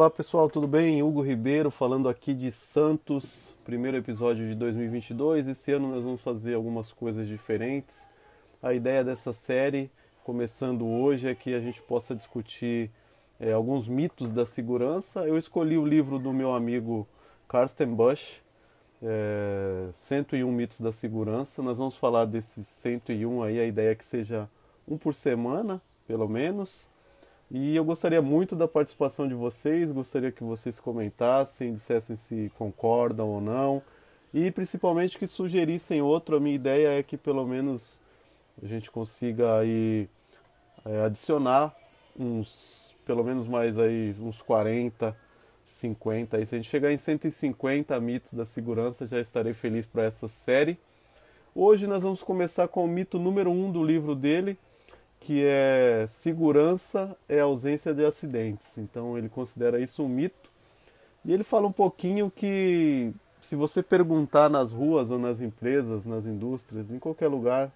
Olá pessoal, tudo bem? Hugo Ribeiro falando aqui de Santos, primeiro episódio de 2022. Esse ano nós vamos fazer algumas coisas diferentes. A ideia dessa série, começando hoje, é que a gente possa discutir é, alguns mitos da segurança. Eu escolhi o livro do meu amigo Karsten Busch, é, 101 mitos da segurança. Nós vamos falar desses 101 aí, a ideia é que seja um por semana, pelo menos. E eu gostaria muito da participação de vocês, gostaria que vocês comentassem, dissessem se concordam ou não, e principalmente que sugerissem outro. A minha ideia é que pelo menos a gente consiga aí é, adicionar uns, pelo menos mais aí uns 40, 50. E se a gente chegar em 150 mitos da segurança, já estarei feliz para essa série. Hoje nós vamos começar com o mito número 1 um do livro dele, que é segurança é ausência de acidentes. Então ele considera isso um mito. E ele fala um pouquinho que se você perguntar nas ruas ou nas empresas, nas indústrias, em qualquer lugar,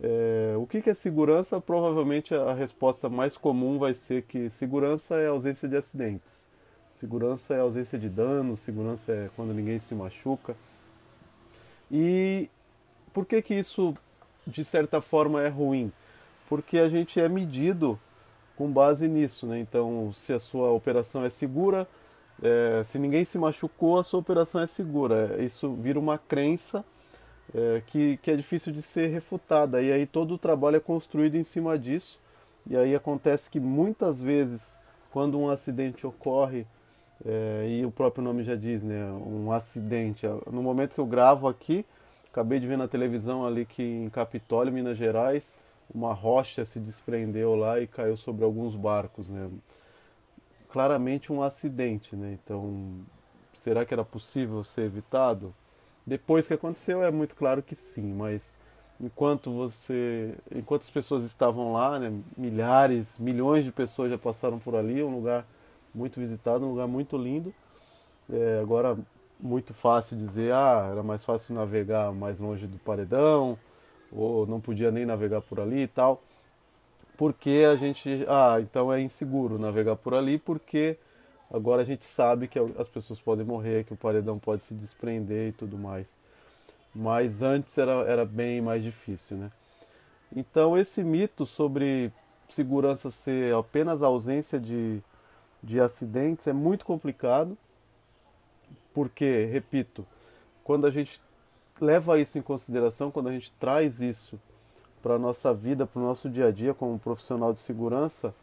é, o que, que é segurança, provavelmente a resposta mais comum vai ser que segurança é ausência de acidentes. Segurança é ausência de danos, segurança é quando ninguém se machuca. E por que que isso de certa forma é ruim? Porque a gente é medido com base nisso, né? Então, se a sua operação é segura, é, se ninguém se machucou, a sua operação é segura. Isso vira uma crença é, que, que é difícil de ser refutada. E aí todo o trabalho é construído em cima disso. E aí acontece que muitas vezes, quando um acidente ocorre, é, e o próprio nome já diz, né? Um acidente. No momento que eu gravo aqui, acabei de ver na televisão ali que em Capitólio, Minas Gerais, uma rocha se desprendeu lá e caiu sobre alguns barcos, né? Claramente um acidente, né? Então, será que era possível ser evitado? Depois que aconteceu, é muito claro que sim, mas enquanto você, enquanto as pessoas estavam lá, né, milhares, milhões de pessoas já passaram por ali, um lugar muito visitado, um lugar muito lindo. É, agora muito fácil dizer, ah, era mais fácil navegar mais longe do paredão, ou não podia nem navegar por ali e tal. Porque a gente, ah, então é inseguro navegar por ali porque agora a gente sabe que as pessoas podem morrer, que o paredão pode se desprender e tudo mais. Mas antes era, era bem mais difícil, né? Então esse mito sobre segurança ser apenas ausência de, de acidentes é muito complicado, porque, repito, quando a gente leva isso em consideração, quando a gente traz isso para a nossa vida, para o nosso dia a dia como profissional de segurança,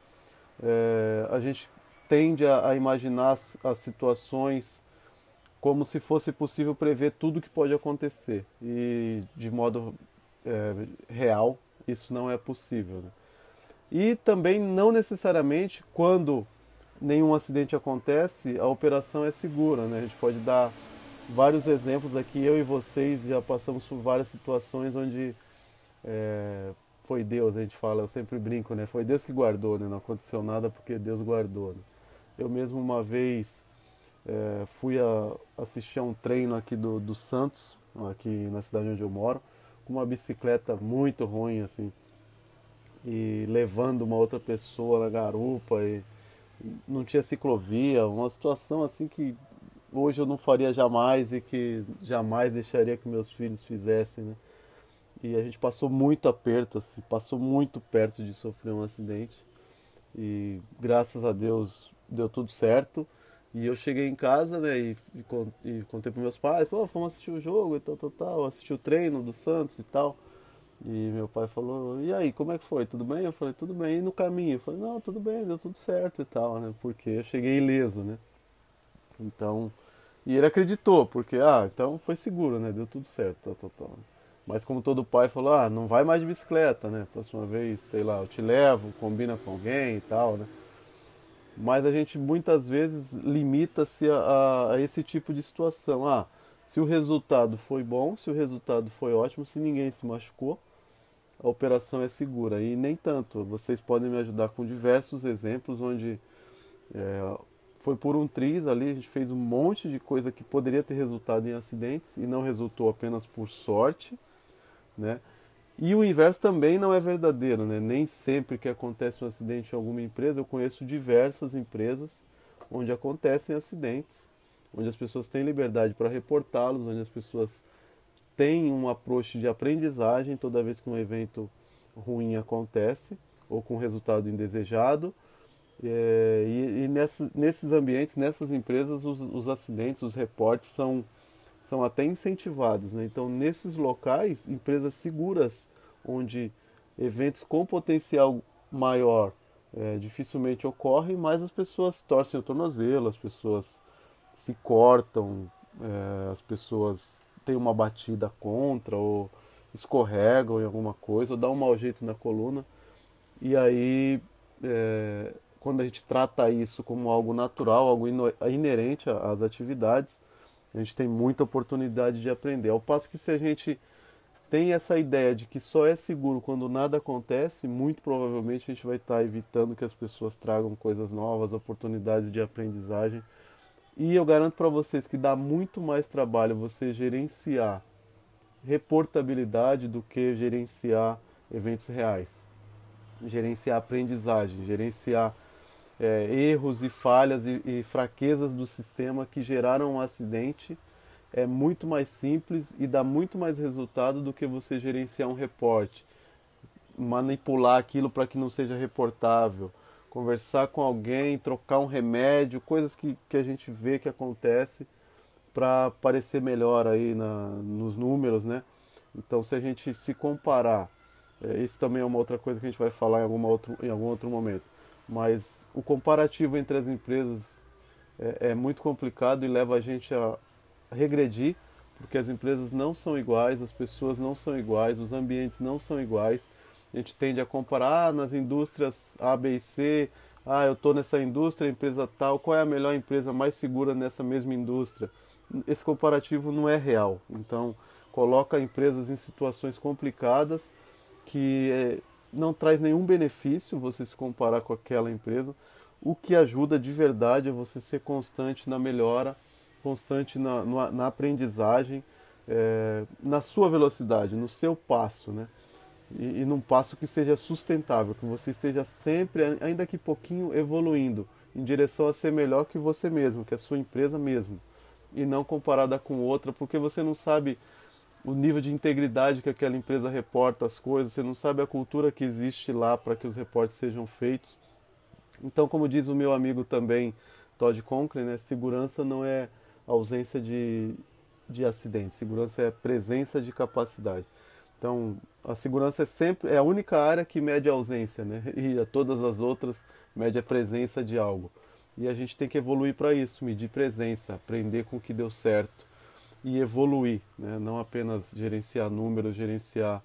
é, a gente tende a, a imaginar as, as, situações como se fosse possível prever tudo que pode acontecer. E de modo é, real, isso não é possível. Né? E também não necessariamente quando nenhum acidente acontece, a operação é segura. Né? A gente pode dar vários exemplos aqui. Eu e vocês já passamos por várias situações onde é, foi Deus, a gente fala, eu sempre brinco, né? Foi Deus que guardou, né? Não aconteceu nada porque Deus guardou. Né? Eu mesmo uma vez é, fui a, assistir a um treino aqui do, do Santos, aqui na cidade onde eu moro, com uma bicicleta muito ruim, assim, e levando uma outra pessoa na garupa e não tinha ciclovia, uma situação assim que hoje eu não faria jamais e que jamais deixaria que meus filhos fizessem, né? E a gente passou muito aperto, assim, passou muito perto de sofrer um acidente. E graças a Deus deu tudo certo. E eu cheguei em casa, né, e, e, e contei para meus pais, pô, fomos assistir o jogo e tal, tal, tal, assisti o treino do Santos e tal. E meu pai falou, e aí, como é que foi? Tudo bem? Eu falei, tudo bem. E no caminho? Eu falei, não, tudo bem, deu tudo certo e tal, né? Porque eu cheguei ileso, né? Então, e ele acreditou, porque, ah, então foi seguro, né? Deu tudo certo, tal, tal, tal. Mas como todo pai falou, ah, não vai mais de bicicleta, né? Próxima vez, sei lá, eu te levo, combina com alguém e tal, né? Mas a gente muitas vezes limita-se a, a, a esse tipo de situação. Ah, se o resultado foi bom, se o resultado foi ótimo, se ninguém se machucou, a operação é segura. E nem tanto. Vocês podem me ajudar com diversos exemplos onde é, foi por um triz ali, a gente fez um monte de coisa que poderia ter resultado em acidentes e não resultou apenas por sorte, né? E o inverso também não é verdadeiro, né? Nem sempre que acontece um acidente em alguma empresa, eu conheço diversas empresas onde acontecem acidentes, onde as pessoas têm liberdade para reportá-los, onde as pessoas têm um approach de aprendizagem toda vez que um evento ruim acontece ou com resultado indesejado. É, e, e nesses ambientes, nessas empresas, os, os, acidentes, os reportes são, são até incentivados. Né? Então, nesses locais, empresas seguras, onde eventos com potencial maior é, dificilmente ocorrem, mas as pessoas torcem o tornozelo, as pessoas se cortam, é, as pessoas têm uma batida contra ou escorregam em alguma coisa ou dá um mau jeito na coluna. E aí, é, quando a gente trata isso como algo natural, algo inerente às atividades, a gente tem muita oportunidade de aprender. Ao passo que se a gente tem essa ideia de que só é seguro quando nada acontece, muito provavelmente a gente vai estar evitando que as pessoas tragam coisas novas, oportunidades de aprendizagem. E eu garanto para vocês que dá muito mais trabalho você gerenciar reportabilidade do que gerenciar eventos reais. Gerenciar aprendizagem, gerenciar é, erros e falhas e, e fraquezas do sistema que geraram um acidente é muito mais simples e dá muito mais resultado do que você gerenciar um reporte, manipular aquilo para que não seja reportável, conversar com alguém, trocar um remédio, coisas que, que a gente vê que acontece para parecer melhor aí na, nos números, né? Então, se a gente se comparar, é, isso também é uma outra coisa que a gente vai falar em, alguma outro, em algum outro momento, mas o comparativo entre as empresas é, é muito complicado e leva a gente a, regredir, porque as empresas não são iguais, as pessoas não são iguais, os ambientes não são iguais. A gente tende a comparar ah, nas indústrias A, B e C. Ah, eu estou nessa indústria, empresa tal, qual é a melhor empresa mais segura nessa mesma indústria? Esse comparativo não é real. Então, coloca empresas em situações complicadas que é, não traz nenhum benefício você se comparar com aquela empresa. O que ajuda de verdade é você ser constante na melhora constante na, na aprendizagem, é, na sua velocidade, no seu passo, né? E, e num passo que seja sustentável, que você esteja sempre, ainda que pouquinho, evoluindo em direção a ser melhor que você mesmo, que a sua empresa mesmo, e não comparada com outra, porque você não sabe o nível de integridade que aquela empresa reporta as coisas, você não sabe a cultura que existe lá para que os reportes sejam feitos. Então, como diz o meu amigo também, Todd Conklin, né, segurança não é ausência de, de acidentes. Segurança é presença de capacidade. Então, a segurança é sempre é a única área que mede a ausência, né? E a todas as outras mede a presença de algo. E a gente tem que evoluir para isso, medir presença, aprender com o que deu certo e evoluir, né? Não apenas gerenciar números, gerenciar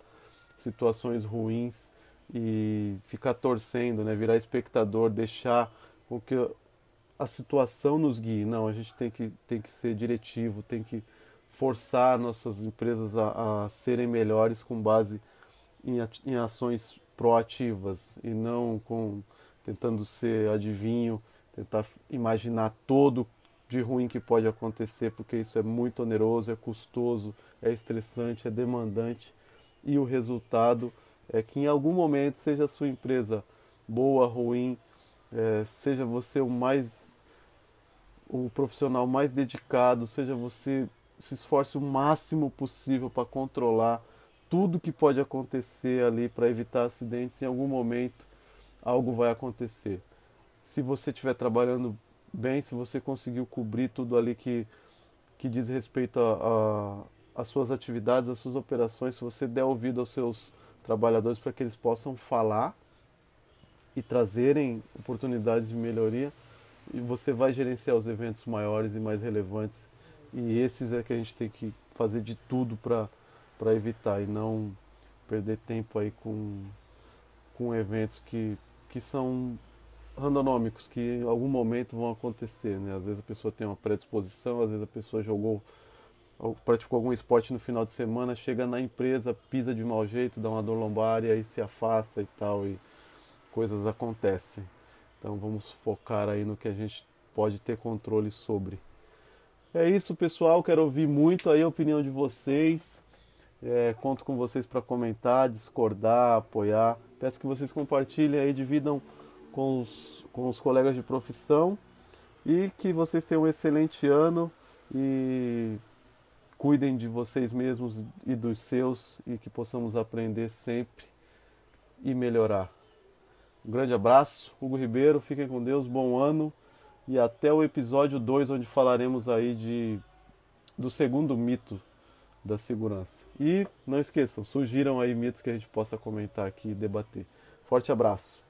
situações ruins e ficar torcendo, né? Virar espectador, deixar o que a situação nos guie. Não, a gente tem que, tem que ser diretivo, tem que forçar nossas empresas a, a serem melhores com base em, em ações proativas e não com tentando ser adivinho, tentar imaginar todo de ruim que pode acontecer, porque isso é muito oneroso, é custoso, é estressante, é demandante e o resultado é que em algum momento seja a sua empresa boa, ruim, é, seja você o mais o profissional mais dedicado, seja você se esforce o máximo possível para controlar tudo que pode acontecer ali para evitar acidentes, em algum momento algo vai acontecer. Se você estiver trabalhando bem, se você conseguiu cobrir tudo ali que, que diz respeito às suas atividades, às suas operações, se você der ouvido aos seus trabalhadores para que eles possam falar e trazerem oportunidades de melhoria, e você vai gerenciar os eventos maiores e mais relevantes. E esses é que a gente tem que fazer de tudo para evitar e não perder tempo aí com, com eventos que, que são randonômicos, que em algum momento vão acontecer. Né? Às vezes a pessoa tem uma predisposição, às vezes a pessoa jogou praticou algum esporte no final de semana, chega na empresa, pisa de mau jeito, dá uma dor lombar e aí se afasta e tal, e coisas acontecem. Então vamos focar aí no que a gente pode ter controle sobre. É isso, pessoal. Quero ouvir muito aí a opinião de vocês. É, conto com vocês para comentar, discordar, apoiar. Peço que vocês compartilhem aí, dividam com os, com os colegas de profissão. e que vocês tenham um excelente ano e cuidem de vocês mesmos e dos seus e que possamos aprender sempre e melhorar. Um grande abraço, Hugo Ribeiro, fiquem com Deus, bom ano e até o episódio 2 onde falaremos aí de do segundo mito da segurança. E não esqueçam, surgiram aí mitos que a gente possa comentar aqui e debater. Forte abraço.